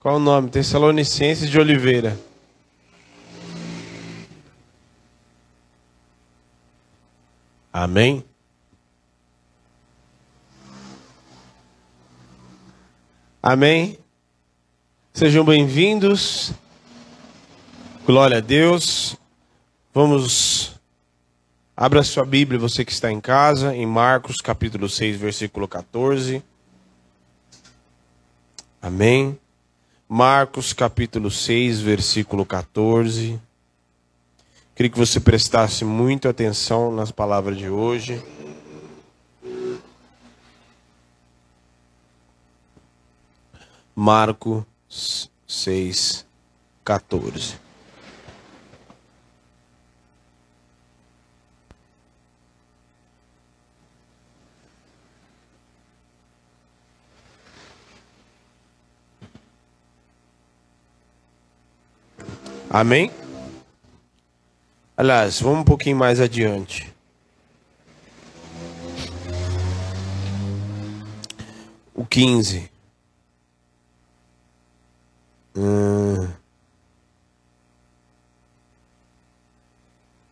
Qual o nome? Tessalonicenses de Oliveira. Amém? Amém? Sejam bem-vindos. Glória a Deus. Vamos. Abra sua Bíblia, você que está em casa, em Marcos capítulo 6, versículo 14. Amém. Marcos capítulo 6, versículo 14. Queria que você prestasse muita atenção nas palavras de hoje. Marcos 6, 14. Amém? Aliás, vamos um pouquinho mais adiante. O 15. Hum.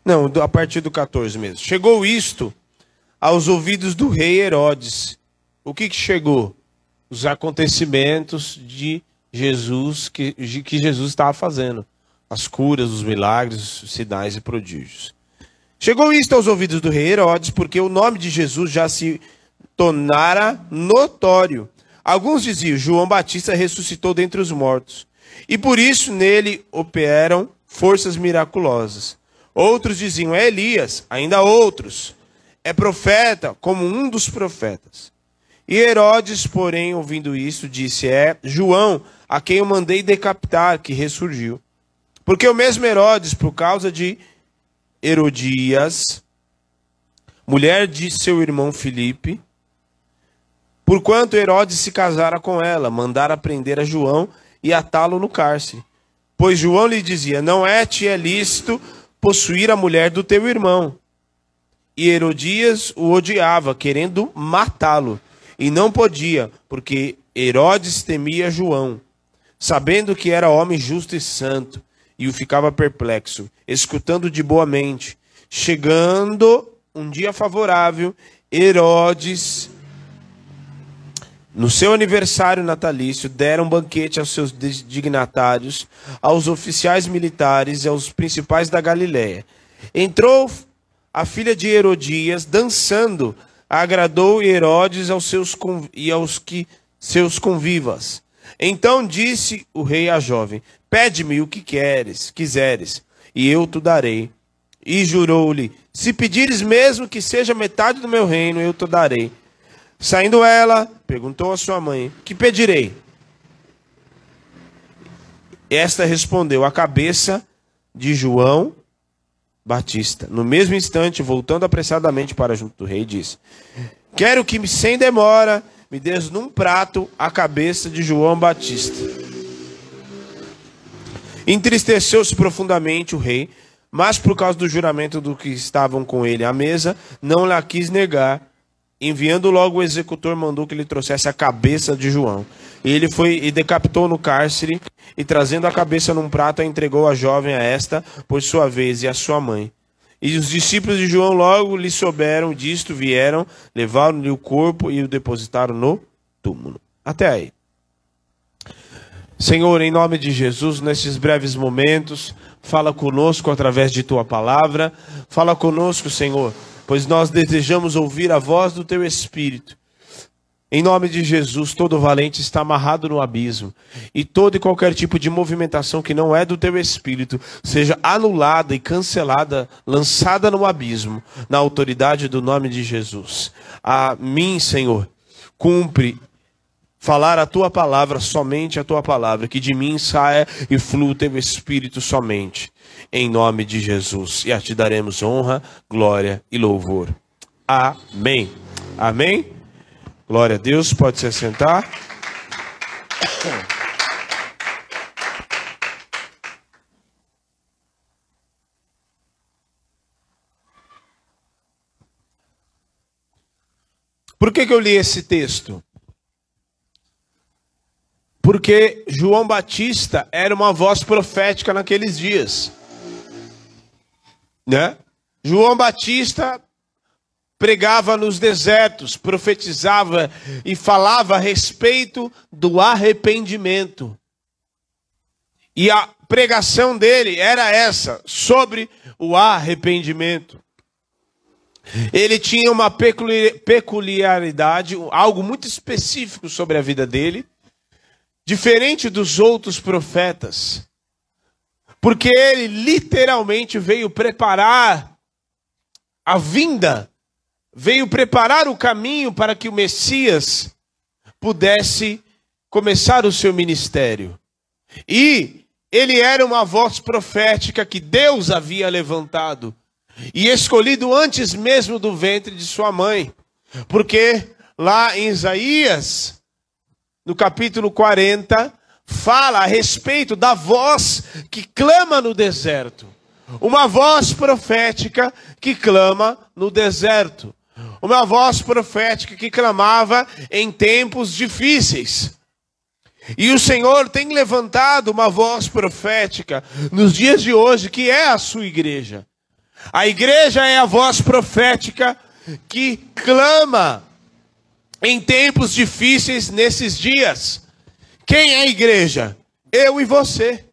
Não, a partir do 14 mesmo. Chegou isto aos ouvidos do rei Herodes. O que, que chegou? Os acontecimentos de Jesus que, que Jesus estava fazendo as curas, os milagres, os sinais e prodígios. Chegou isto aos ouvidos do rei Herodes, porque o nome de Jesus já se tornara notório. Alguns diziam: João Batista ressuscitou dentre os mortos, e por isso nele operam forças miraculosas. Outros diziam: É Elias, ainda outros. É profeta, como um dos profetas. E Herodes, porém, ouvindo isso, disse: É João, a quem eu mandei decapitar, que ressurgiu. Porque o mesmo Herodes, por causa de Herodias, mulher de seu irmão Filipe, porquanto Herodes se casara com ela, mandara prender a João e atá-lo no cárcere. Pois João lhe dizia: Não é-te é lícito possuir a mulher do teu irmão. E Herodias o odiava, querendo matá-lo, e não podia, porque Herodes temia João, sabendo que era homem justo e santo e o ficava perplexo, escutando de boa mente. Chegando um dia favorável, Herodes, no seu aniversário natalício, deram um banquete aos seus dignatários, aos oficiais militares e aos principais da Galiléia. Entrou a filha de Herodias dançando, agradou Herodes aos seus e aos que seus convivas. Então disse o rei à jovem: Pede-me o que queres, quiseres, e eu te darei. E jurou-lhe: Se pedires mesmo que seja metade do meu reino, eu te darei. Saindo ela, perguntou à sua mãe: Que pedirei? Esta respondeu: A cabeça de João Batista. No mesmo instante, voltando apressadamente para junto do rei, disse: Quero que sem demora me des num prato a cabeça de João Batista. Entristeceu-se profundamente o rei, mas por causa do juramento do que estavam com ele à mesa, não lhe quis negar. Enviando logo o executor, mandou que lhe trouxesse a cabeça de João. E ele foi e decapitou no cárcere, e trazendo a cabeça num prato, a entregou a jovem a esta, por sua vez, e a sua mãe. E os discípulos de João logo lhe souberam disto, vieram, levaram-lhe o corpo e o depositaram no túmulo. Até aí. Senhor, em nome de Jesus, nesses breves momentos, fala conosco através de tua palavra. Fala conosco, Senhor, pois nós desejamos ouvir a voz do teu Espírito. Em nome de Jesus, todo valente está amarrado no abismo, e todo e qualquer tipo de movimentação que não é do teu espírito seja anulada e cancelada, lançada no abismo, na autoridade do nome de Jesus. A mim, Senhor, cumpre falar a tua palavra, somente a tua palavra, que de mim saia e flua o teu espírito somente, em nome de Jesus. E a ti daremos honra, glória e louvor. Amém. Amém. Glória a Deus, pode se assentar. Por que, que eu li esse texto? Porque João Batista era uma voz profética naqueles dias. Né? João Batista pregava nos desertos, profetizava e falava a respeito do arrependimento. E a pregação dele era essa, sobre o arrependimento. Ele tinha uma peculiaridade, algo muito específico sobre a vida dele, diferente dos outros profetas. Porque ele literalmente veio preparar a vinda, veio preparar o caminho para que o Messias pudesse começar o seu ministério. E ele era uma voz profética que Deus havia levantado e escolhido antes mesmo do ventre de sua mãe. Porque lá em Isaías, no capítulo 40, fala a respeito da voz que clama no deserto. Uma voz profética que clama no deserto. Uma voz profética que clamava em tempos difíceis. E o Senhor tem levantado uma voz profética nos dias de hoje, que é a sua igreja. A igreja é a voz profética que clama em tempos difíceis nesses dias. Quem é a igreja? Eu e você.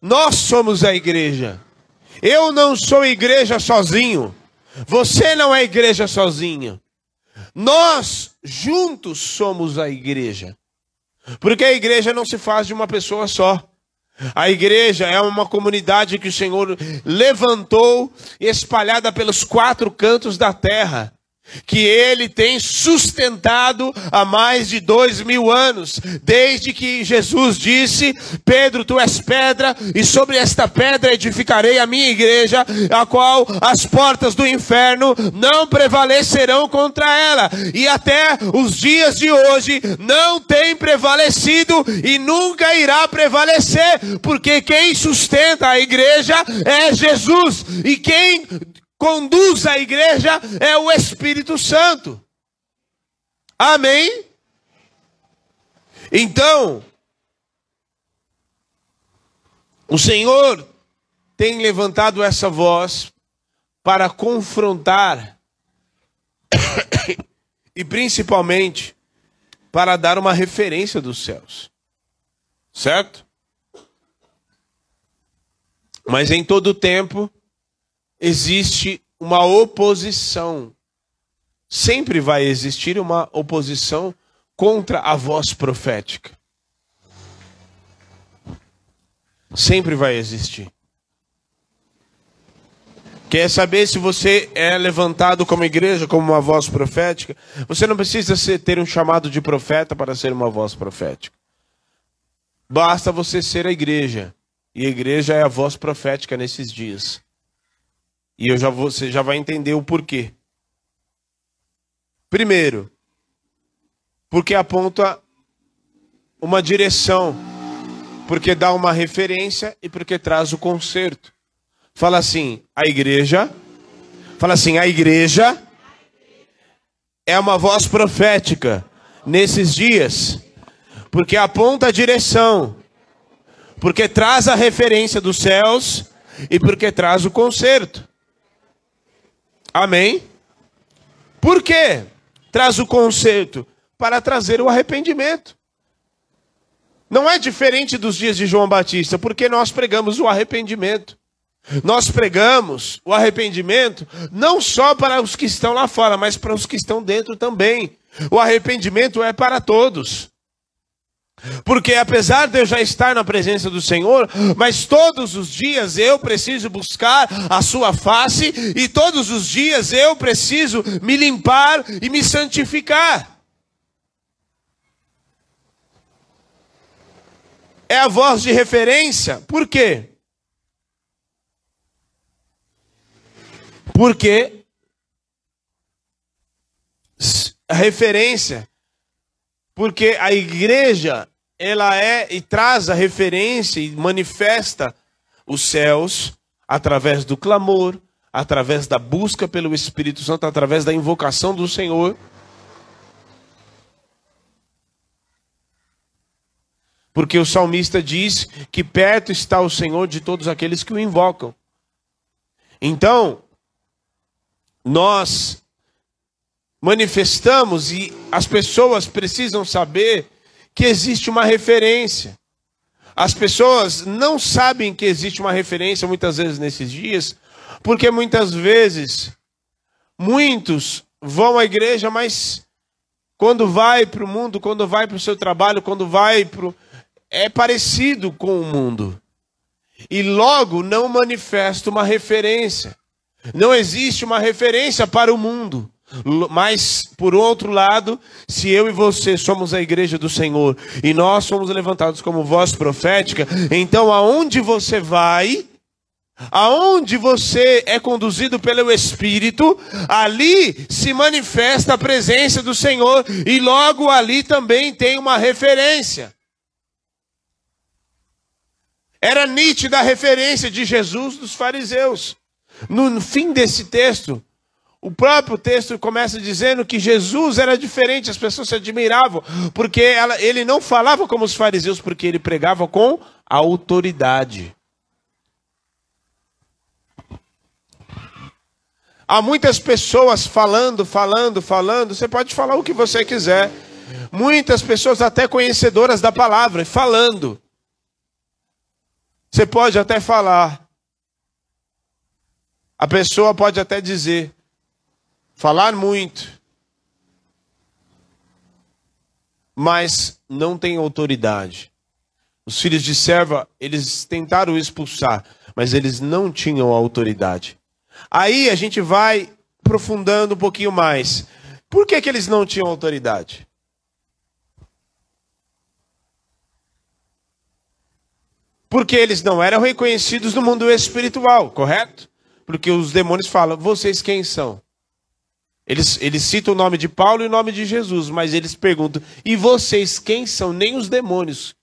Nós somos a igreja. Eu não sou igreja sozinho. Você não é igreja sozinho. Nós juntos somos a igreja. Porque a igreja não se faz de uma pessoa só. A igreja é uma comunidade que o Senhor levantou espalhada pelos quatro cantos da terra que ele tem sustentado há mais de dois mil anos, desde que Jesus disse: Pedro, tu és pedra, e sobre esta pedra edificarei a minha igreja, a qual as portas do inferno não prevalecerão contra ela, e até os dias de hoje não tem prevalecido e nunca irá prevalecer, porque quem sustenta a igreja é Jesus, e quem conduz a igreja é o Espírito Santo. Amém? Então, o Senhor tem levantado essa voz para confrontar e principalmente para dar uma referência dos céus. Certo? Mas em todo tempo existe uma oposição. Sempre vai existir uma oposição contra a voz profética. Sempre vai existir. Quer saber se você é levantado como igreja, como uma voz profética? Você não precisa ser, ter um chamado de profeta para ser uma voz profética. Basta você ser a igreja. E a igreja é a voz profética nesses dias. E eu já você já vai entender o porquê. Primeiro, porque aponta uma direção, porque dá uma referência e porque traz o conserto. Fala assim, a igreja, fala assim, a igreja é uma voz profética nesses dias, porque aponta a direção, porque traz a referência dos céus e porque traz o conserto. Amém? Por quê? Traz o conceito para trazer o arrependimento. Não é diferente dos dias de João Batista, porque nós pregamos o arrependimento. Nós pregamos o arrependimento não só para os que estão lá fora, mas para os que estão dentro também. O arrependimento é para todos. Porque apesar de eu já estar na presença do Senhor, mas todos os dias eu preciso buscar a sua face e todos os dias eu preciso me limpar e me santificar. É a voz de referência. Por quê? Porque a referência porque a igreja, ela é e traz a referência e manifesta os céus através do clamor, através da busca pelo Espírito Santo, através da invocação do Senhor. Porque o salmista diz que perto está o Senhor de todos aqueles que o invocam. Então, nós manifestamos e as pessoas precisam saber que existe uma referência. As pessoas não sabem que existe uma referência muitas vezes nesses dias, porque muitas vezes muitos vão à igreja, mas quando vai para o mundo, quando vai para o seu trabalho, quando vai para é parecido com o mundo. E logo não manifesta uma referência. Não existe uma referência para o mundo. Mas, por outro lado, se eu e você somos a igreja do Senhor e nós somos levantados como voz profética, então aonde você vai, aonde você é conduzido pelo Espírito, ali se manifesta a presença do Senhor e logo ali também tem uma referência. Era nítida a referência de Jesus dos fariseus. No fim desse texto, o próprio texto começa dizendo que Jesus era diferente, as pessoas se admiravam, porque ela, ele não falava como os fariseus, porque ele pregava com autoridade. Há muitas pessoas falando, falando, falando, você pode falar o que você quiser. Muitas pessoas, até conhecedoras da palavra, falando. Você pode até falar. A pessoa pode até dizer, falar muito, mas não tem autoridade. Os filhos de serva, eles tentaram expulsar, mas eles não tinham autoridade. Aí a gente vai aprofundando um pouquinho mais. Por que, que eles não tinham autoridade? Porque eles não eram reconhecidos no mundo espiritual, correto? Porque os demônios falam, vocês quem são? Eles, eles citam o nome de Paulo e o nome de Jesus, mas eles perguntam, e vocês quem são? Nem os demônios.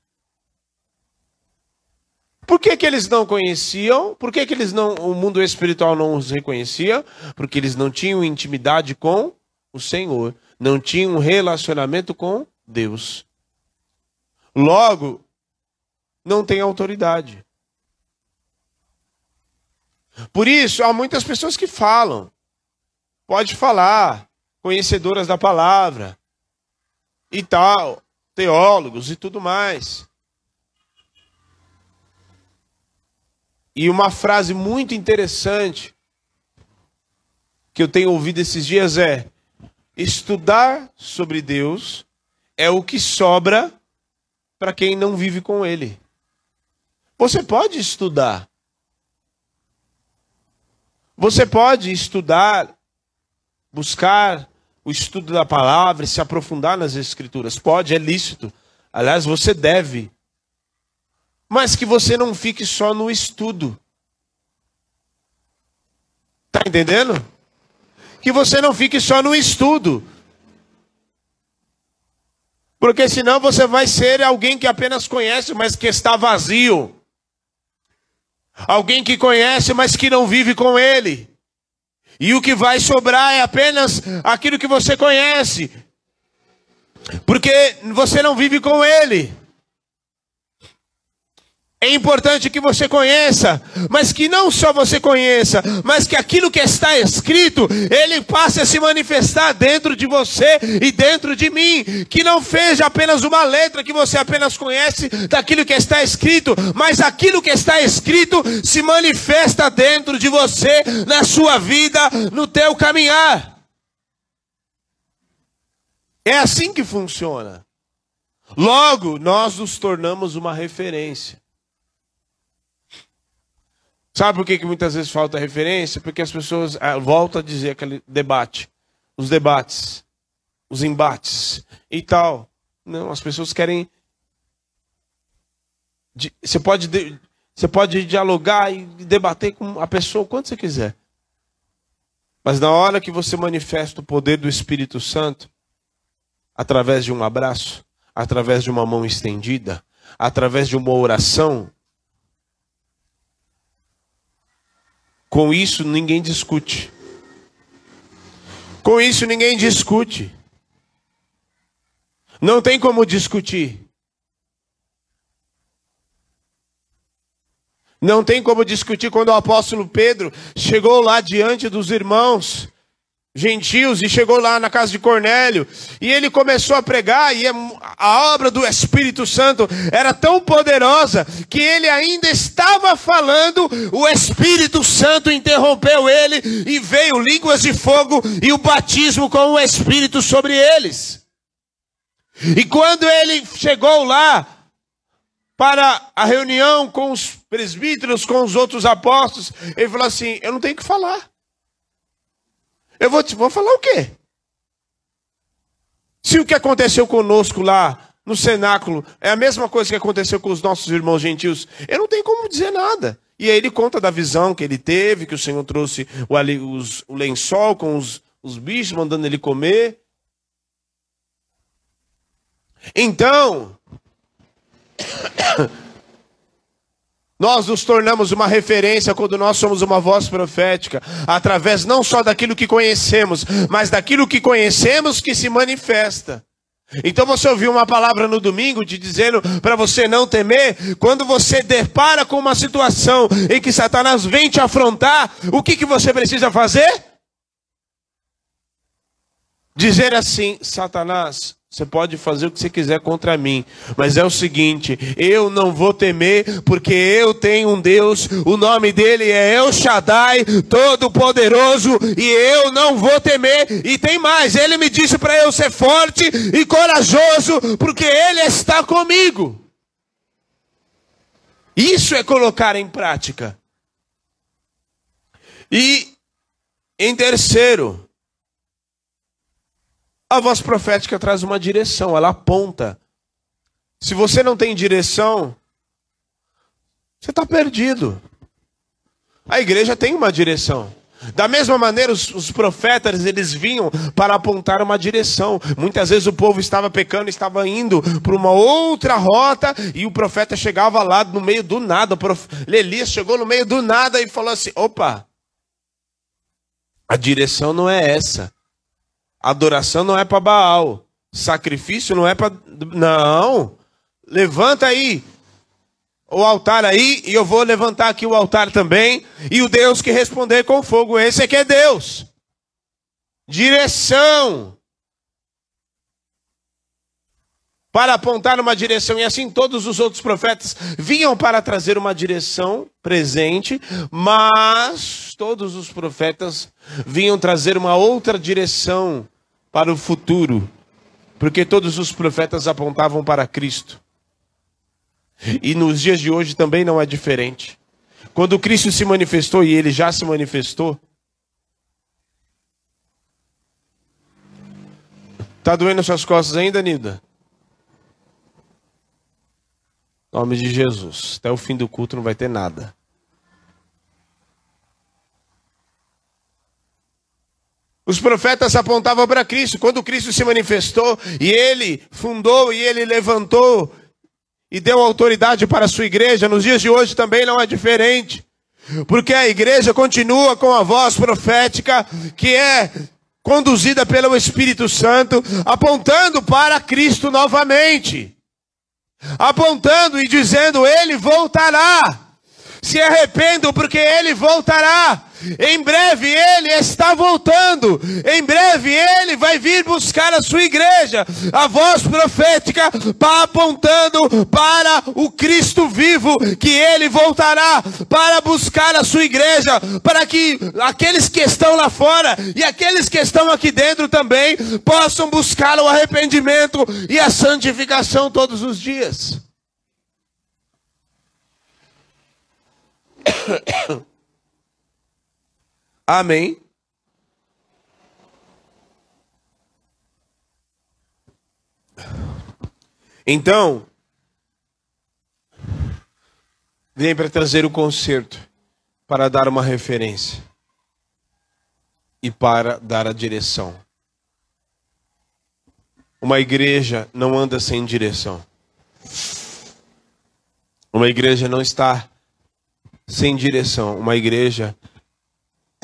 Por que, que eles não conheciam? Por que, que eles não, o mundo espiritual não os reconhecia? Porque eles não tinham intimidade com o Senhor, não tinham relacionamento com Deus. Logo, não tem autoridade. Por isso, há muitas pessoas que falam, pode falar, conhecedoras da palavra e tal, teólogos e tudo mais. E uma frase muito interessante que eu tenho ouvido esses dias é: estudar sobre Deus é o que sobra para quem não vive com Ele. Você pode estudar. Você pode estudar, buscar o estudo da palavra se aprofundar nas escrituras. Pode, é lícito. Aliás, você deve. Mas que você não fique só no estudo. Tá entendendo? Que você não fique só no estudo. Porque senão você vai ser alguém que apenas conhece, mas que está vazio. Alguém que conhece, mas que não vive com ele. E o que vai sobrar é apenas aquilo que você conhece. Porque você não vive com ele. É importante que você conheça, mas que não só você conheça, mas que aquilo que está escrito, ele passe a se manifestar dentro de você e dentro de mim. Que não seja apenas uma letra que você apenas conhece daquilo que está escrito, mas aquilo que está escrito se manifesta dentro de você, na sua vida, no teu caminhar. É assim que funciona. Logo, nós nos tornamos uma referência. Sabe por que, que muitas vezes falta referência? Porque as pessoas ah, voltam a dizer aquele debate, os debates, os embates e tal. Não, as pessoas querem. Você pode, você pode dialogar e debater com a pessoa quanto você quiser. Mas na hora que você manifesta o poder do Espírito Santo, através de um abraço, através de uma mão estendida, através de uma oração, Com isso ninguém discute. Com isso ninguém discute. Não tem como discutir. Não tem como discutir quando o apóstolo Pedro chegou lá diante dos irmãos gentios e chegou lá na casa de Cornélio e ele começou a pregar e a obra do Espírito Santo era tão poderosa que ele ainda estava falando, o Espírito Santo interrompeu ele e veio línguas de fogo e o batismo com o Espírito sobre eles. E quando ele chegou lá para a reunião com os presbíteros, com os outros apóstolos, ele falou assim: Eu não tenho que falar. Eu vou, te, vou falar o quê? Se o que aconteceu conosco lá no cenáculo é a mesma coisa que aconteceu com os nossos irmãos gentios, eu não tenho como dizer nada. E aí ele conta da visão que ele teve, que o Senhor trouxe o, os, o lençol com os, os bichos, mandando ele comer. Então, Nós nos tornamos uma referência quando nós somos uma voz profética, através não só daquilo que conhecemos, mas daquilo que conhecemos que se manifesta. Então você ouviu uma palavra no domingo te dizendo para você não temer, quando você depara com uma situação em que Satanás vem te afrontar, o que, que você precisa fazer? Dizer assim: Satanás, você pode fazer o que você quiser contra mim, mas é o seguinte: eu não vou temer, porque eu tenho um Deus, o nome dele é El Shaddai, Todo-Poderoso, e eu não vou temer. E tem mais: ele me disse para eu ser forte e corajoso, porque ele está comigo. Isso é colocar em prática. E, em terceiro, a voz profética traz uma direção, ela aponta. Se você não tem direção, você está perdido. A igreja tem uma direção. Da mesma maneira, os, os, profetas eles vinham para apontar uma direção. Muitas vezes o povo estava pecando, estava indo para uma outra rota e o profeta chegava lá no meio do nada. O prof... Elias chegou no meio do nada e falou assim: opa, a direção não é essa. Adoração não é para Baal. Sacrifício não é para. Não. Levanta aí o altar aí, e eu vou levantar aqui o altar também. E o Deus que responder com fogo, esse que é Deus. Direção. Para apontar uma direção, e assim todos os outros profetas vinham para trazer uma direção presente, mas todos os profetas vinham trazer uma outra direção para o futuro, porque todos os profetas apontavam para Cristo. E nos dias de hoje também não é diferente. Quando Cristo se manifestou e ele já se manifestou, Tá doendo suas costas ainda, Nilda? Em nome de Jesus. Até o fim do culto não vai ter nada. Os profetas apontavam para Cristo. Quando Cristo se manifestou e ele fundou e ele levantou e deu autoridade para a sua igreja, nos dias de hoje também não é diferente. Porque a igreja continua com a voz profética que é conduzida pelo Espírito Santo, apontando para Cristo novamente. Apontando e dizendo: Ele voltará. Se arrependam, porque Ele voltará. Em breve ele está voltando. Em breve ele vai vir buscar a sua igreja. A voz profética está apontando para o Cristo vivo, que ele voltará para buscar a sua igreja, para que aqueles que estão lá fora e aqueles que estão aqui dentro também possam buscar o arrependimento e a santificação todos os dias. Amém. Então, vem para trazer o conserto, para dar uma referência e para dar a direção. Uma igreja não anda sem direção. Uma igreja não está sem direção. Uma igreja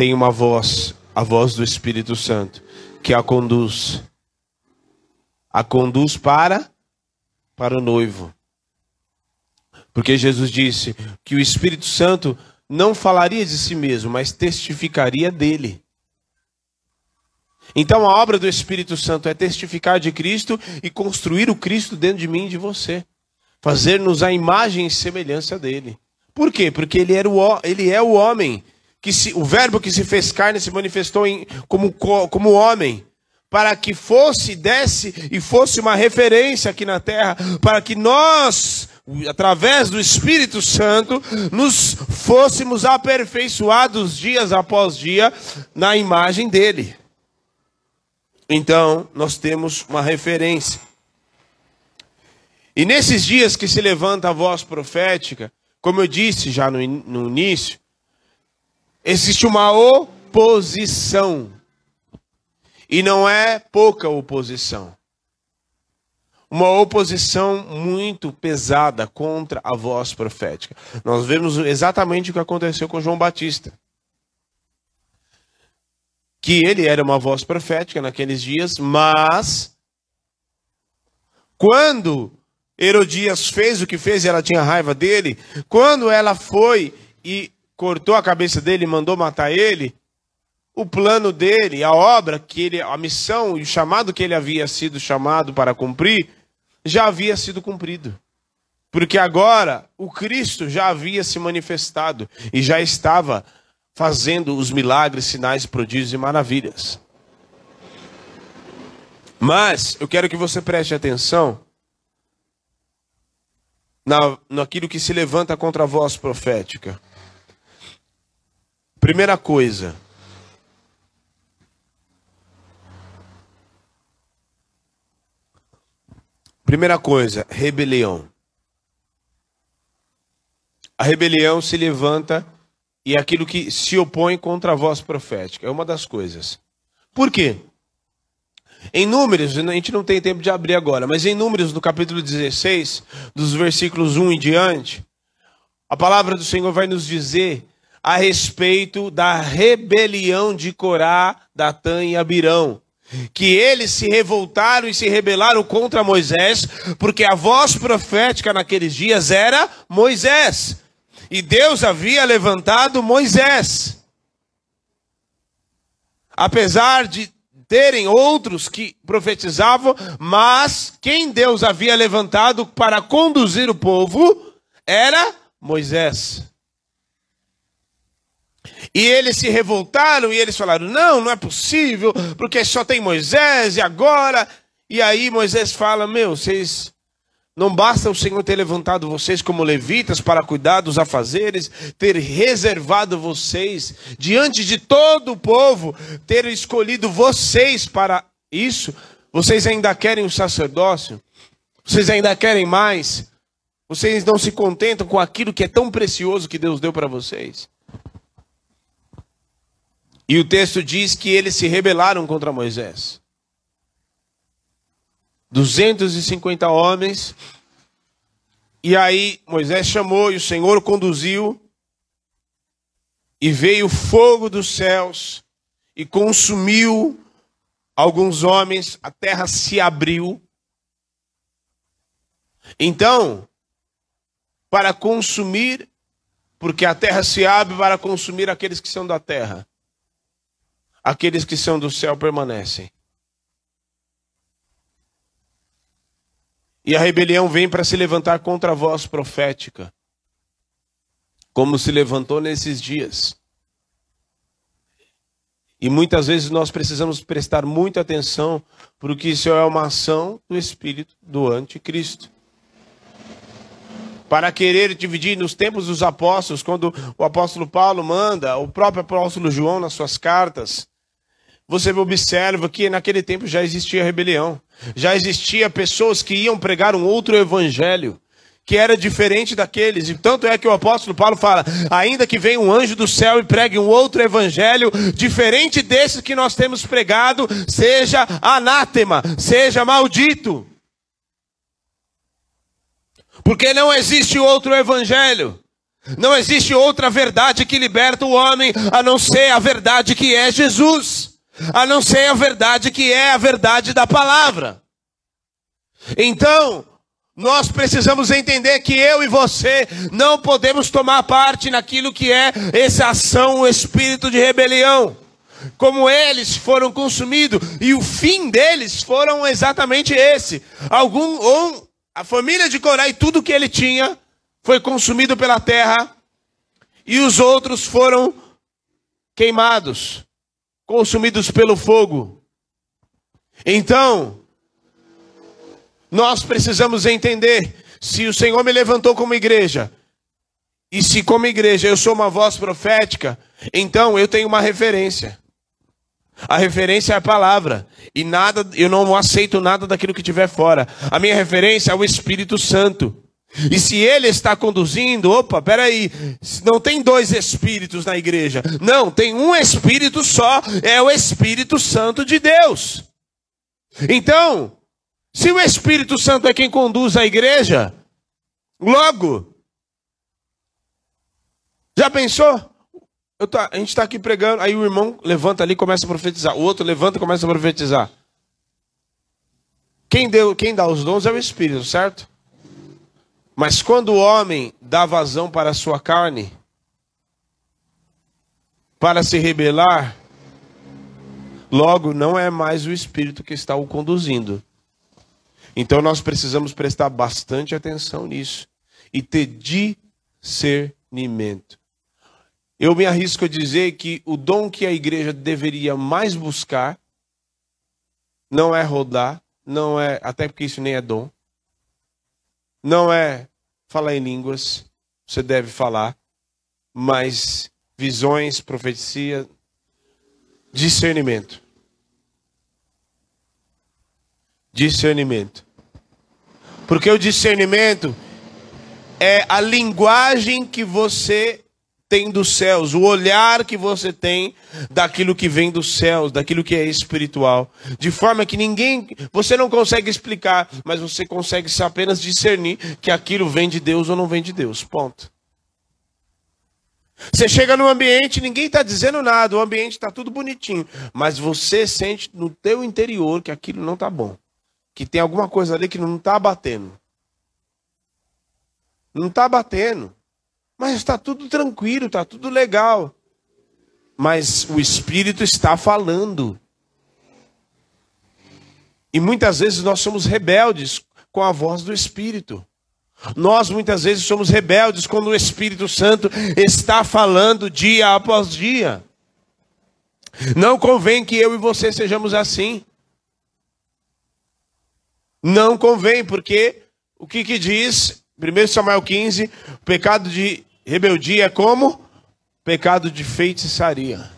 tem uma voz, a voz do Espírito Santo, que a conduz. A conduz para para o noivo. Porque Jesus disse que o Espírito Santo não falaria de si mesmo, mas testificaria dele. Então a obra do Espírito Santo é testificar de Cristo e construir o Cristo dentro de mim e de você. Fazer-nos a imagem e semelhança dele. Por quê? Porque ele, era o, ele é o homem, que se, o verbo que se fez carne se manifestou em, como, como homem, para que fosse, desse e fosse uma referência aqui na terra, para que nós, através do Espírito Santo, nos fôssemos aperfeiçoados dias após dia na imagem dele. Então, nós temos uma referência. E nesses dias que se levanta a voz profética, como eu disse já no, no início, existe uma oposição. E não é pouca oposição. Uma oposição muito pesada contra a voz profética. Nós vemos exatamente o que aconteceu com João Batista que ele era uma voz profética naqueles dias, mas quando Herodias fez o que fez e ela tinha raiva dele, quando ela foi e cortou a cabeça dele e mandou matar ele, o plano dele, a obra que ele, a missão e o chamado que ele havia sido chamado para cumprir, já havia sido cumprido. Porque agora o Cristo já havia se manifestado e já estava fazendo os milagres, sinais, prodígios e maravilhas. Mas eu quero que você preste atenção na, naquilo que se levanta contra a voz profética. Primeira coisa. Primeira coisa, rebelião. A rebelião se levanta e aquilo que se opõe contra a voz profética. É uma das coisas. Por quê? Em Números, a gente não tem tempo de abrir agora, mas em Números, no capítulo 16, dos versículos 1 em diante, a palavra do Senhor vai nos dizer a respeito da rebelião de Corá, Datã e Abirão. Que eles se revoltaram e se rebelaram contra Moisés, porque a voz profética naqueles dias era Moisés. E Deus havia levantado Moisés. Apesar de terem outros que profetizavam, mas quem Deus havia levantado para conduzir o povo era Moisés. E eles se revoltaram e eles falaram: não, não é possível, porque só tem Moisés e agora. E aí Moisés fala: meu, vocês não basta o Senhor ter levantado vocês como levitas para cuidar dos afazeres, ter reservado vocês diante de todo o povo, ter escolhido vocês para isso. Vocês ainda querem o sacerdócio? Vocês ainda querem mais? Vocês não se contentam com aquilo que é tão precioso que Deus deu para vocês? E o texto diz que eles se rebelaram contra Moisés. 250 homens. E aí Moisés chamou e o Senhor conduziu. E veio fogo dos céus e consumiu alguns homens, a terra se abriu. Então, para consumir, porque a terra se abre para consumir aqueles que são da terra, aqueles que são do céu permanecem. E a rebelião vem para se levantar contra a voz profética, como se levantou nesses dias. E muitas vezes nós precisamos prestar muita atenção, porque isso é uma ação do espírito do anticristo. Para querer dividir nos tempos dos apóstolos, quando o apóstolo Paulo manda, o próprio apóstolo João nas suas cartas, você observa que naquele tempo já existia rebelião. Já existia pessoas que iam pregar um outro evangelho que era diferente daqueles. E tanto é que o apóstolo Paulo fala: ainda que venha um anjo do céu e pregue um outro evangelho diferente desse que nós temos pregado, seja anátema, seja maldito. Porque não existe outro evangelho. Não existe outra verdade que liberta o homem a não ser a verdade que é Jesus a não ser a verdade que é a verdade da palavra. Então, Nós precisamos entender que eu e você não podemos tomar parte naquilo que é essa ação, o espírito de rebelião. Como eles foram consumidos e o fim deles foram exatamente esse. Algum ou a família de Coré e tudo que ele tinha foi consumido pela terra e os outros foram queimados, consumidos pelo fogo. Então, nós precisamos entender: se o Senhor me levantou como igreja, e se como igreja eu sou uma voz profética, então eu tenho uma referência. A referência é a palavra. E nada, eu não aceito nada daquilo que tiver fora. A minha referência é o Espírito Santo. E se ele está conduzindo, opa, peraí, não tem dois espíritos na igreja. Não, tem um espírito só, é o Espírito Santo de Deus. Então, se o Espírito Santo é quem conduz a igreja, logo, já pensou? Tô, a gente está aqui pregando, aí o irmão levanta ali e começa a profetizar, o outro levanta e começa a profetizar. Quem, deu, quem dá os dons é o Espírito, certo? Mas quando o homem dá vazão para a sua carne, para se rebelar, logo não é mais o Espírito que está o conduzindo, então nós precisamos prestar bastante atenção nisso e ter discernimento. Eu me arrisco a dizer que o dom que a igreja deveria mais buscar não é rodar, não é, até porque isso nem é dom, não é falar em línguas, você deve falar, mas visões, profecia, discernimento. Discernimento. Porque o discernimento é a linguagem que você tem dos céus, o olhar que você tem daquilo que vem dos céus, daquilo que é espiritual. De forma que ninguém, você não consegue explicar, mas você consegue apenas discernir que aquilo vem de Deus ou não vem de Deus. Ponto. Você chega no ambiente, ninguém está dizendo nada, o ambiente está tudo bonitinho, mas você sente no teu interior que aquilo não está bom que tem alguma coisa ali que não está batendo. Não está batendo. Mas está tudo tranquilo, está tudo legal. Mas o Espírito está falando. E muitas vezes nós somos rebeldes com a voz do Espírito. Nós muitas vezes somos rebeldes quando o Espírito Santo está falando dia após dia. Não convém que eu e você sejamos assim. Não convém, porque o que, que diz 1 Samuel 15? O pecado de rebeldia é como? Pecado de feitiçaria.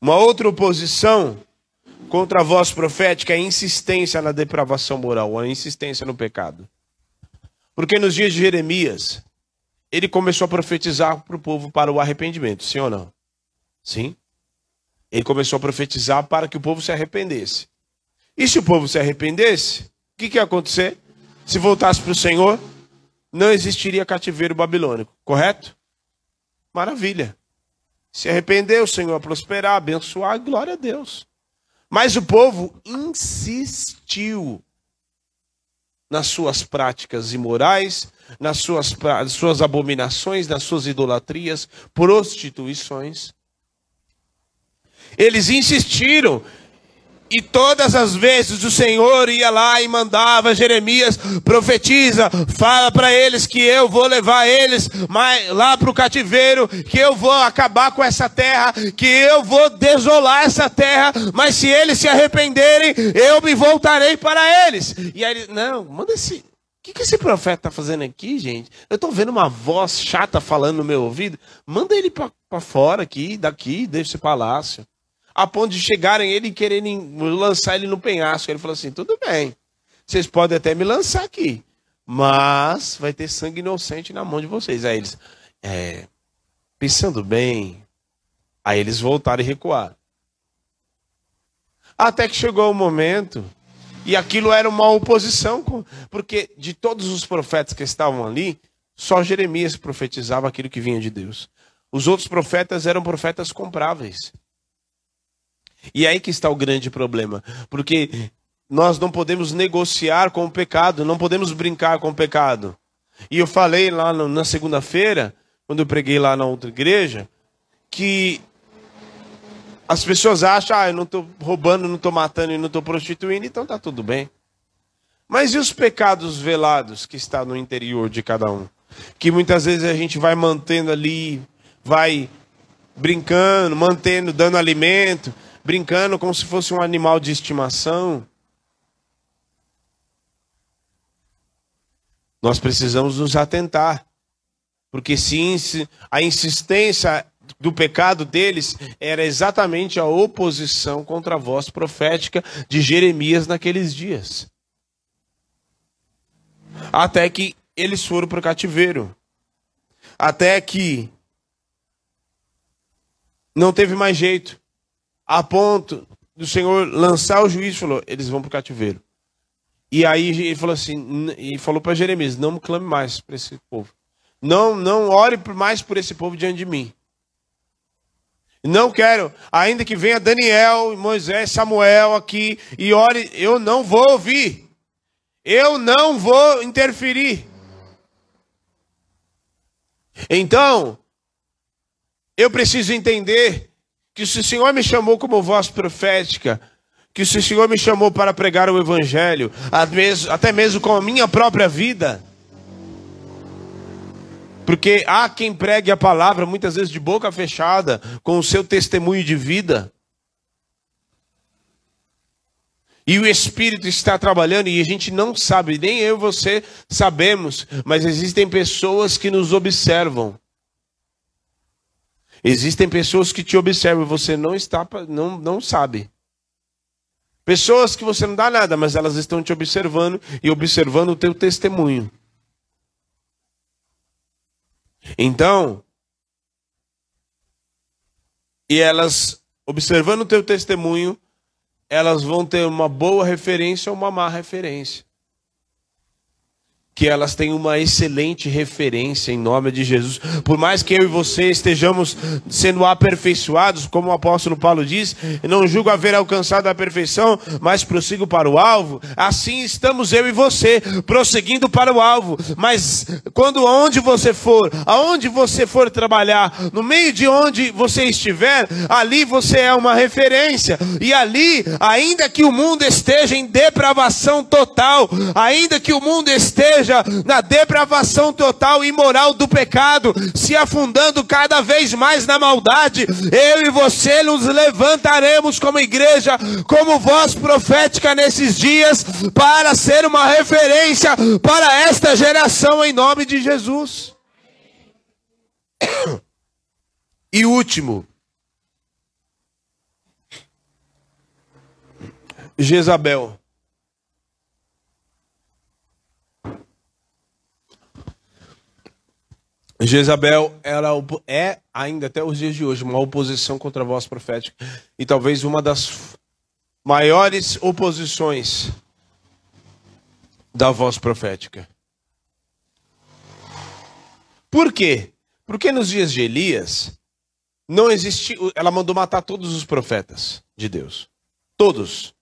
Uma outra oposição contra a voz profética é a insistência na depravação moral, a insistência no pecado. Porque nos dias de Jeremias, ele começou a profetizar para o povo para o arrependimento, sim ou não? Sim. Ele começou a profetizar para que o povo se arrependesse. E se o povo se arrependesse, o que, que ia acontecer? Se voltasse para o Senhor, não existiria cativeiro babilônico, correto? Maravilha. Se arrependeu, o Senhor prosperar, abençoar, glória a Deus. Mas o povo insistiu nas suas práticas imorais, nas suas, nas suas abominações, nas suas idolatrias, prostituições. Eles insistiram. E todas as vezes o Senhor ia lá e mandava Jeremias, profetiza, fala para eles que eu vou levar eles lá para o cativeiro, que eu vou acabar com essa terra, que eu vou desolar essa terra, mas se eles se arrependerem, eu me voltarei para eles. E aí, não, manda esse, o que, que esse profeta está fazendo aqui, gente? Eu estou vendo uma voz chata falando no meu ouvido. Manda ele para fora aqui, daqui, desse palácio a ponto de chegarem ele e quererem lançar ele no penhasco. Ele falou assim: tudo bem, vocês podem até me lançar aqui, mas vai ter sangue inocente na mão de vocês. Aí eles, é, pensando bem, aí eles voltaram e recuaram. Até que chegou o momento, e aquilo era uma oposição, porque de todos os profetas que estavam ali, só Jeremias profetizava aquilo que vinha de Deus. Os outros profetas eram profetas compráveis. E aí que está o grande problema. Porque nós não podemos negociar com o pecado, não podemos brincar com o pecado. E eu falei lá na segunda-feira, quando eu preguei lá na outra igreja, que as pessoas acham, ah, eu não estou roubando, não estou matando e não estou prostituindo, então está tudo bem. Mas e os pecados velados que está no interior de cada um? Que muitas vezes a gente vai mantendo ali, vai brincando, mantendo, dando alimento, brincando como se fosse um animal de estimação. Nós precisamos nos atentar. Porque se a insistência do pecado deles era exatamente a oposição contra a voz profética de Jeremias naqueles dias. Até que eles foram para o cativeiro. Até que não teve mais jeito. A ponto do Senhor lançar o juízo, falou: eles vão para o cativeiro. E aí ele falou assim, e falou para Jeremias: não me clame mais para esse povo. Não, não ore mais por esse povo diante de mim. Não quero, ainda que venha Daniel, Moisés, Samuel aqui e ore, eu não vou ouvir. Eu não vou interferir. Então, eu preciso entender que se o Senhor me chamou como voz profética, que se o Senhor me chamou para pregar o Evangelho, até mesmo com a minha própria vida. Porque há quem pregue a palavra muitas vezes de boca fechada, com o seu testemunho de vida. E o Espírito está trabalhando e a gente não sabe, nem eu e você sabemos, mas existem pessoas que nos observam. Existem pessoas que te observam e você não está, não, não sabe. Pessoas que você não dá nada, mas elas estão te observando e observando o teu testemunho. Então, e elas observando o teu testemunho, elas vão ter uma boa referência ou uma má referência que elas têm uma excelente referência em nome de Jesus. Por mais que eu e você estejamos sendo aperfeiçoados, como o apóstolo Paulo diz, não julgo haver alcançado a perfeição, mas prossigo para o alvo. Assim estamos eu e você, prosseguindo para o alvo. Mas quando onde você for, aonde você for trabalhar, no meio de onde você estiver, ali você é uma referência. E ali, ainda que o mundo esteja em depravação total, ainda que o mundo esteja esteja na depravação total e moral do pecado, se afundando cada vez mais na maldade, eu e você nos levantaremos como igreja, como voz profética nesses dias, para ser uma referência para esta geração em nome de Jesus. E último, Jezabel. Jezabel era, é ainda até os dias de hoje uma oposição contra a voz profética e talvez uma das maiores oposições da voz profética. Por quê? Porque nos dias de Elias não existia, ela mandou matar todos os profetas de Deus. Todos.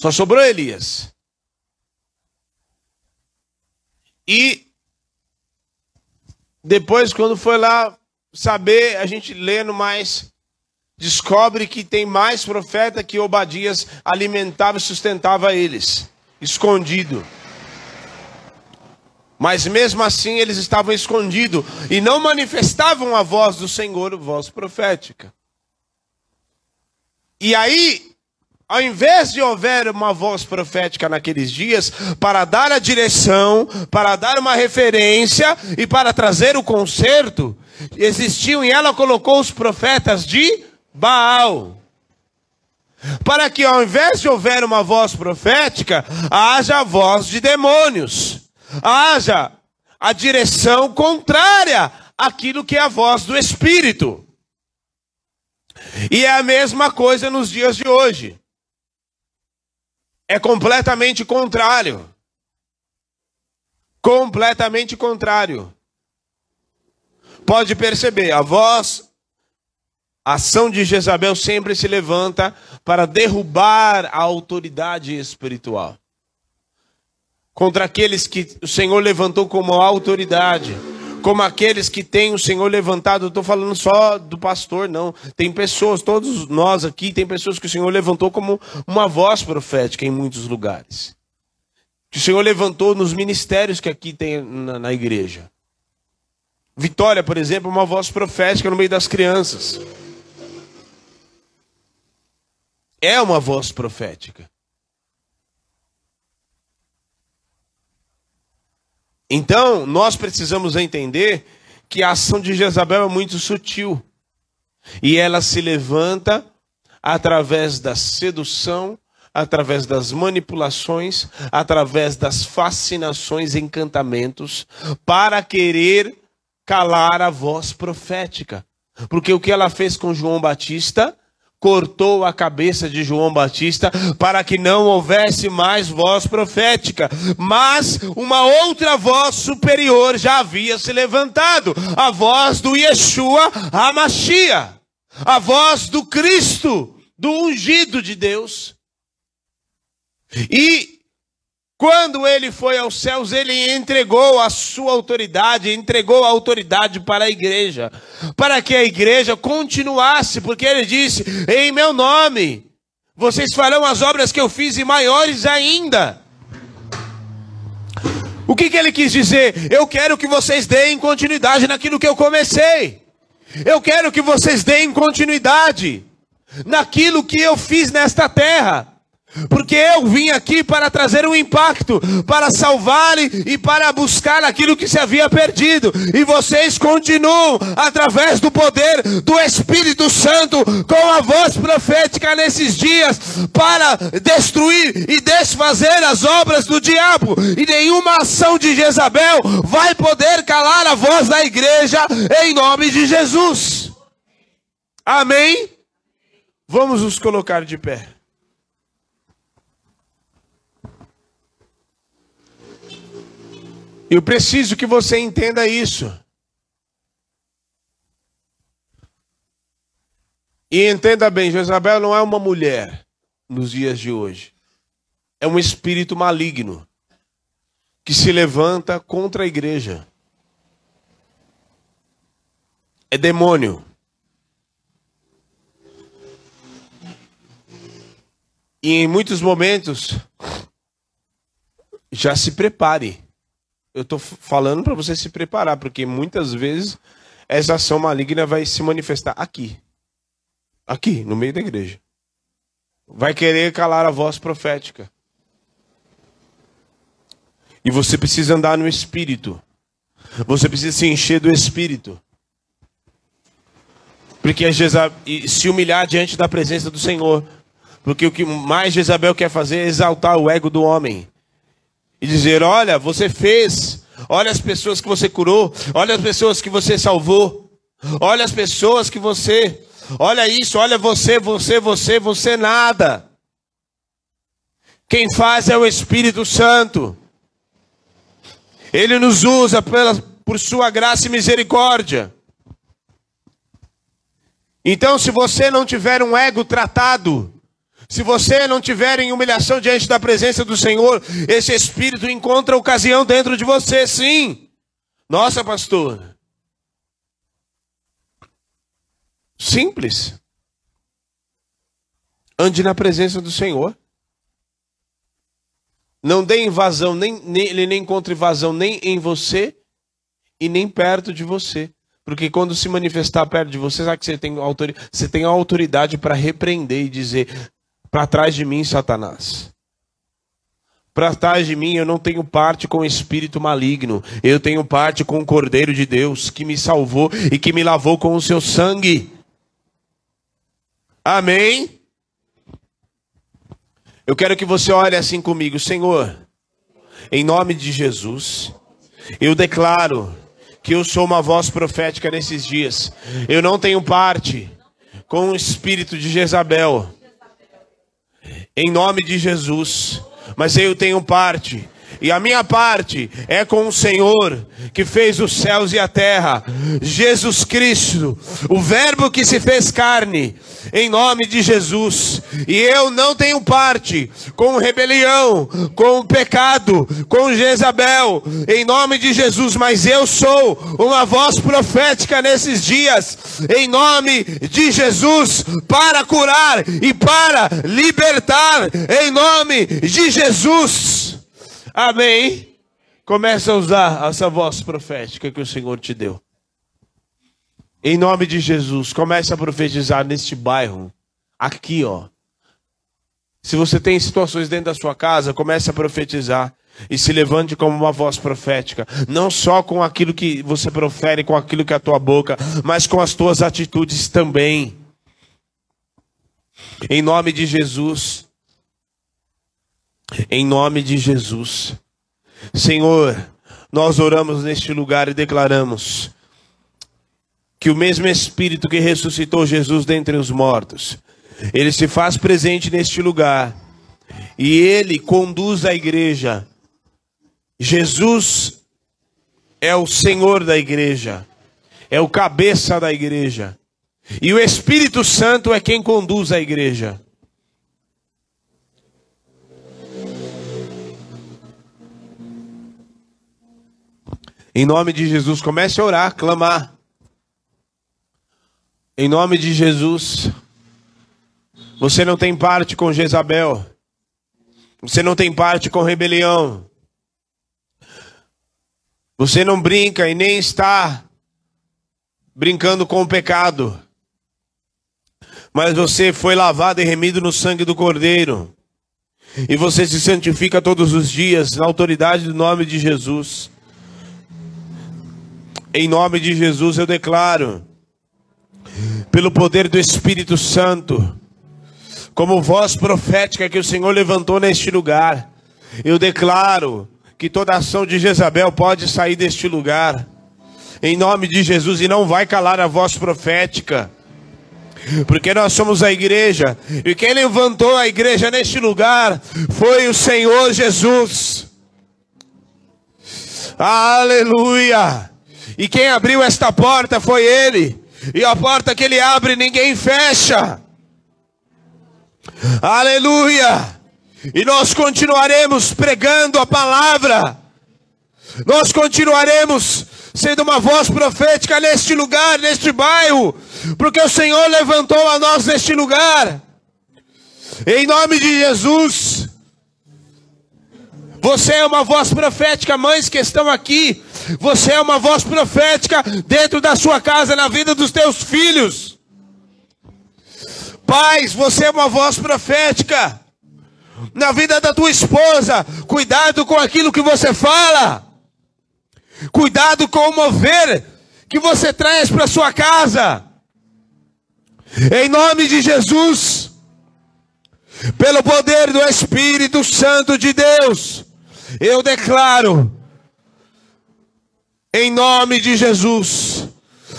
Só sobrou Elias. E depois, quando foi lá saber, a gente lendo mais, descobre que tem mais profeta que Obadias alimentava e sustentava eles, escondido. Mas mesmo assim eles estavam escondidos e não manifestavam a voz do Senhor, voz profética. E aí ao invés de houver uma voz profética naqueles dias, para dar a direção, para dar uma referência e para trazer o conserto, existiam e ela colocou os profetas de Baal. Para que ao invés de houver uma voz profética, haja a voz de demônios, haja a direção contrária àquilo que é a voz do Espírito. E é a mesma coisa nos dias de hoje é completamente contrário. Completamente contrário. Pode perceber, a voz, A ação de Jezabel sempre se levanta para derrubar a autoridade espiritual. Contra aqueles que o Senhor levantou como autoridade como aqueles que tem o Senhor levantado. Estou falando só do pastor, não. Tem pessoas, todos nós aqui, tem pessoas que o Senhor levantou como uma voz profética em muitos lugares. Que o Senhor levantou nos ministérios que aqui tem na, na igreja. Vitória, por exemplo, é uma voz profética no meio das crianças. É uma voz profética. Então, nós precisamos entender que a ação de Jezabel é muito sutil. E ela se levanta através da sedução, através das manipulações, através das fascinações, encantamentos, para querer calar a voz profética. Porque o que ela fez com João Batista cortou a cabeça de João Batista para que não houvesse mais voz profética, mas uma outra voz superior já havia se levantado, a voz do Yeshua Hamashia, a voz do Cristo, do ungido de Deus. E quando ele foi aos céus, ele entregou a sua autoridade, entregou a autoridade para a igreja, para que a igreja continuasse, porque ele disse: Em meu nome, vocês farão as obras que eu fiz e maiores ainda. O que, que ele quis dizer? Eu quero que vocês deem continuidade naquilo que eu comecei. Eu quero que vocês deem continuidade naquilo que eu fiz nesta terra. Porque eu vim aqui para trazer um impacto, para salvar e para buscar aquilo que se havia perdido. E vocês continuam, através do poder do Espírito Santo, com a voz profética nesses dias, para destruir e desfazer as obras do diabo. E nenhuma ação de Jezabel vai poder calar a voz da igreja, em nome de Jesus. Amém? Vamos nos colocar de pé. Eu preciso que você entenda isso. E entenda bem, Jezabel não é uma mulher nos dias de hoje. É um espírito maligno que se levanta contra a igreja. É demônio. E em muitos momentos, já se prepare eu estou falando para você se preparar, porque muitas vezes essa ação maligna vai se manifestar aqui. Aqui, no meio da igreja. Vai querer calar a voz profética. E você precisa andar no espírito. Você precisa se encher do espírito. Porque se humilhar diante da presença do Senhor. Porque o que mais Jezabel quer fazer é exaltar o ego do homem e dizer: Olha, você fez, olha as pessoas que você curou, olha as pessoas que você salvou, olha as pessoas que você, olha isso, olha você, você, você, você nada. Quem faz é o Espírito Santo. Ele nos usa pela, por sua graça e misericórdia. Então, se você não tiver um ego tratado, se você não tiver em humilhação diante da presença do Senhor, esse espírito encontra ocasião dentro de você, sim. Nossa, pastor. Simples. Ande na presença do Senhor. Não dê invasão, nem, nem, ele nem encontra invasão nem em você e nem perto de você. Porque quando se manifestar perto de você, sabe que você tem, autoridade, você tem a autoridade para repreender e dizer: para trás de mim, Satanás. Para trás de mim eu não tenho parte com o espírito maligno. Eu tenho parte com o Cordeiro de Deus que me salvou e que me lavou com o seu sangue. Amém? Eu quero que você olhe assim comigo, Senhor. Em nome de Jesus, eu declaro que eu sou uma voz profética nesses dias. Eu não tenho parte com o espírito de Jezabel em nome de Jesus. Mas eu tenho parte E a minha parte é com o Senhor que fez os céus e a terra, Jesus Cristo, o Verbo que se fez carne, em nome de Jesus. E eu não tenho parte com rebelião, com pecado, com Jezabel, em nome de Jesus, mas eu sou uma voz profética nesses dias, em nome de Jesus, para curar e para libertar, em nome de Jesus. Amém. Começa a usar essa voz profética que o Senhor te deu. Em nome de Jesus, comece a profetizar neste bairro. Aqui, ó. Se você tem situações dentro da sua casa, comece a profetizar e se levante como uma voz profética, não só com aquilo que você profere, com aquilo que é a tua boca, mas com as tuas atitudes também. Em nome de Jesus. Em nome de Jesus. Senhor, nós oramos neste lugar e declaramos que o mesmo Espírito que ressuscitou Jesus dentre os mortos, ele se faz presente neste lugar e ele conduz a igreja. Jesus é o Senhor da igreja, é o cabeça da igreja, e o Espírito Santo é quem conduz a igreja. Em nome de Jesus, comece a orar, clamar. Em nome de Jesus, você não tem parte com Jezabel. Você não tem parte com rebelião. Você não brinca e nem está brincando com o pecado. Mas você foi lavado e remido no sangue do Cordeiro. E você se santifica todos os dias na autoridade do nome de Jesus. Em nome de Jesus eu declaro pelo poder do Espírito Santo, como voz profética que o Senhor levantou neste lugar. Eu declaro que toda ação de Jezabel pode sair deste lugar, em nome de Jesus, e não vai calar a voz profética, porque nós somos a igreja, e quem levantou a igreja neste lugar foi o Senhor Jesus. Aleluia! E quem abriu esta porta foi Ele. E a porta que ele abre, ninguém fecha. Aleluia! E nós continuaremos pregando a palavra. Nós continuaremos sendo uma voz profética neste lugar, neste bairro, porque o Senhor levantou a nós neste lugar. Em nome de Jesus. Você é uma voz profética, mães que estão aqui. Você é uma voz profética dentro da sua casa, na vida dos teus filhos. Pais, você é uma voz profética na vida da tua esposa. Cuidado com aquilo que você fala. Cuidado com o mover que você traz para sua casa. Em nome de Jesus, pelo poder do Espírito Santo de Deus, eu declaro em nome de Jesus,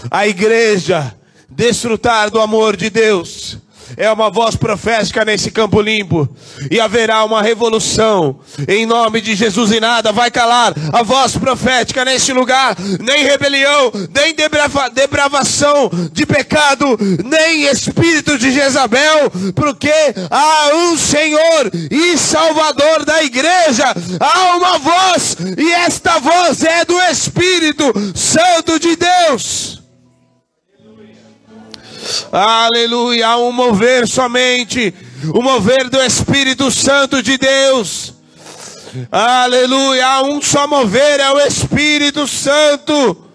a igreja desfrutar do amor de Deus é uma voz profética nesse campo limpo. E haverá uma revolução em nome de Jesus e nada vai calar a voz profética neste lugar. Nem rebelião, nem debrava, debravação de pecado, nem espírito de Jezabel, porque há um Senhor e Salvador da igreja. Há uma voz e esta voz é do Espírito Santo de Deus. Aleluia, há um mover somente, o mover do Espírito Santo de Deus. Aleluia, há um só mover, é o Espírito Santo.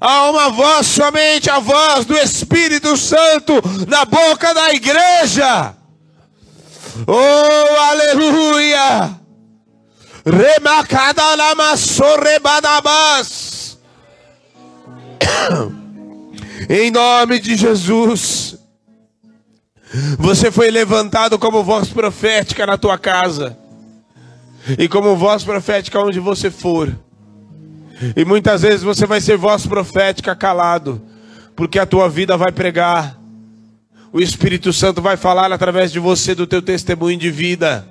Há uma voz somente, a voz do Espírito Santo na boca da igreja. Oh, aleluia! Remakadalamassorebadabas. Em nome de Jesus. Você foi levantado como voz profética na tua casa. E como voz profética onde você for. E muitas vezes você vai ser voz profética calado. Porque a tua vida vai pregar. O Espírito Santo vai falar através de você do teu testemunho de vida.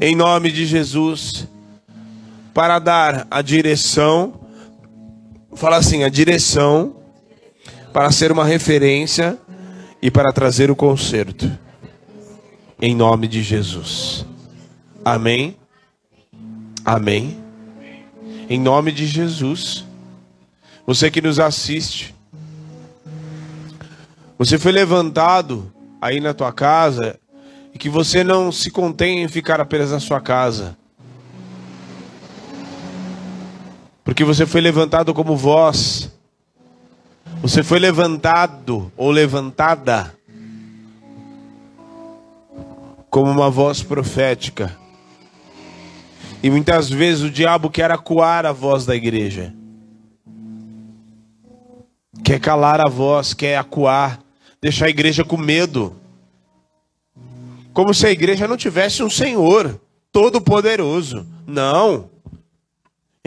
em nome de Jesus, para dar a direção, fala assim, a direção, para ser uma referência e para trazer o conserto, em nome de Jesus. Amém. Amém. Em nome de Jesus. Você que nos assiste, você foi levantado aí na tua casa e que você não se contém em ficar apenas na sua casa. Porque você foi levantado como voz. Você foi levantado ou levantada como uma voz profética. E muitas vezes o diabo quer acuar a voz da igreja. Quer calar a voz, quer acuar, deixar a igreja com medo. Como se a igreja não tivesse um Senhor todo-poderoso. Não.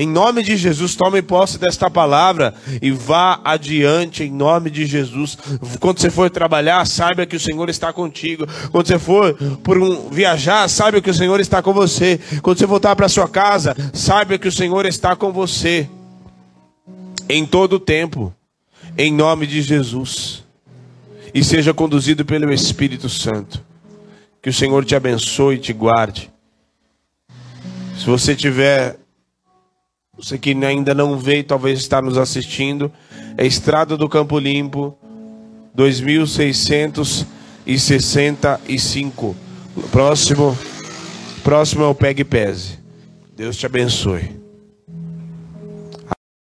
Em nome de Jesus, tome posse desta palavra e vá adiante em nome de Jesus. Quando você for trabalhar, saiba que o Senhor está contigo. Quando você for por um viajar, saiba que o Senhor está com você. Quando você voltar para sua casa, saiba que o Senhor está com você. Em todo o tempo, em nome de Jesus. E seja conduzido pelo Espírito Santo. Que o Senhor te abençoe e te guarde. Se você tiver você que ainda não veio, talvez está nos assistindo. É Estrada do Campo Limpo, 2665. Próximo, próximo é o Pegue Pese. Deus te abençoe.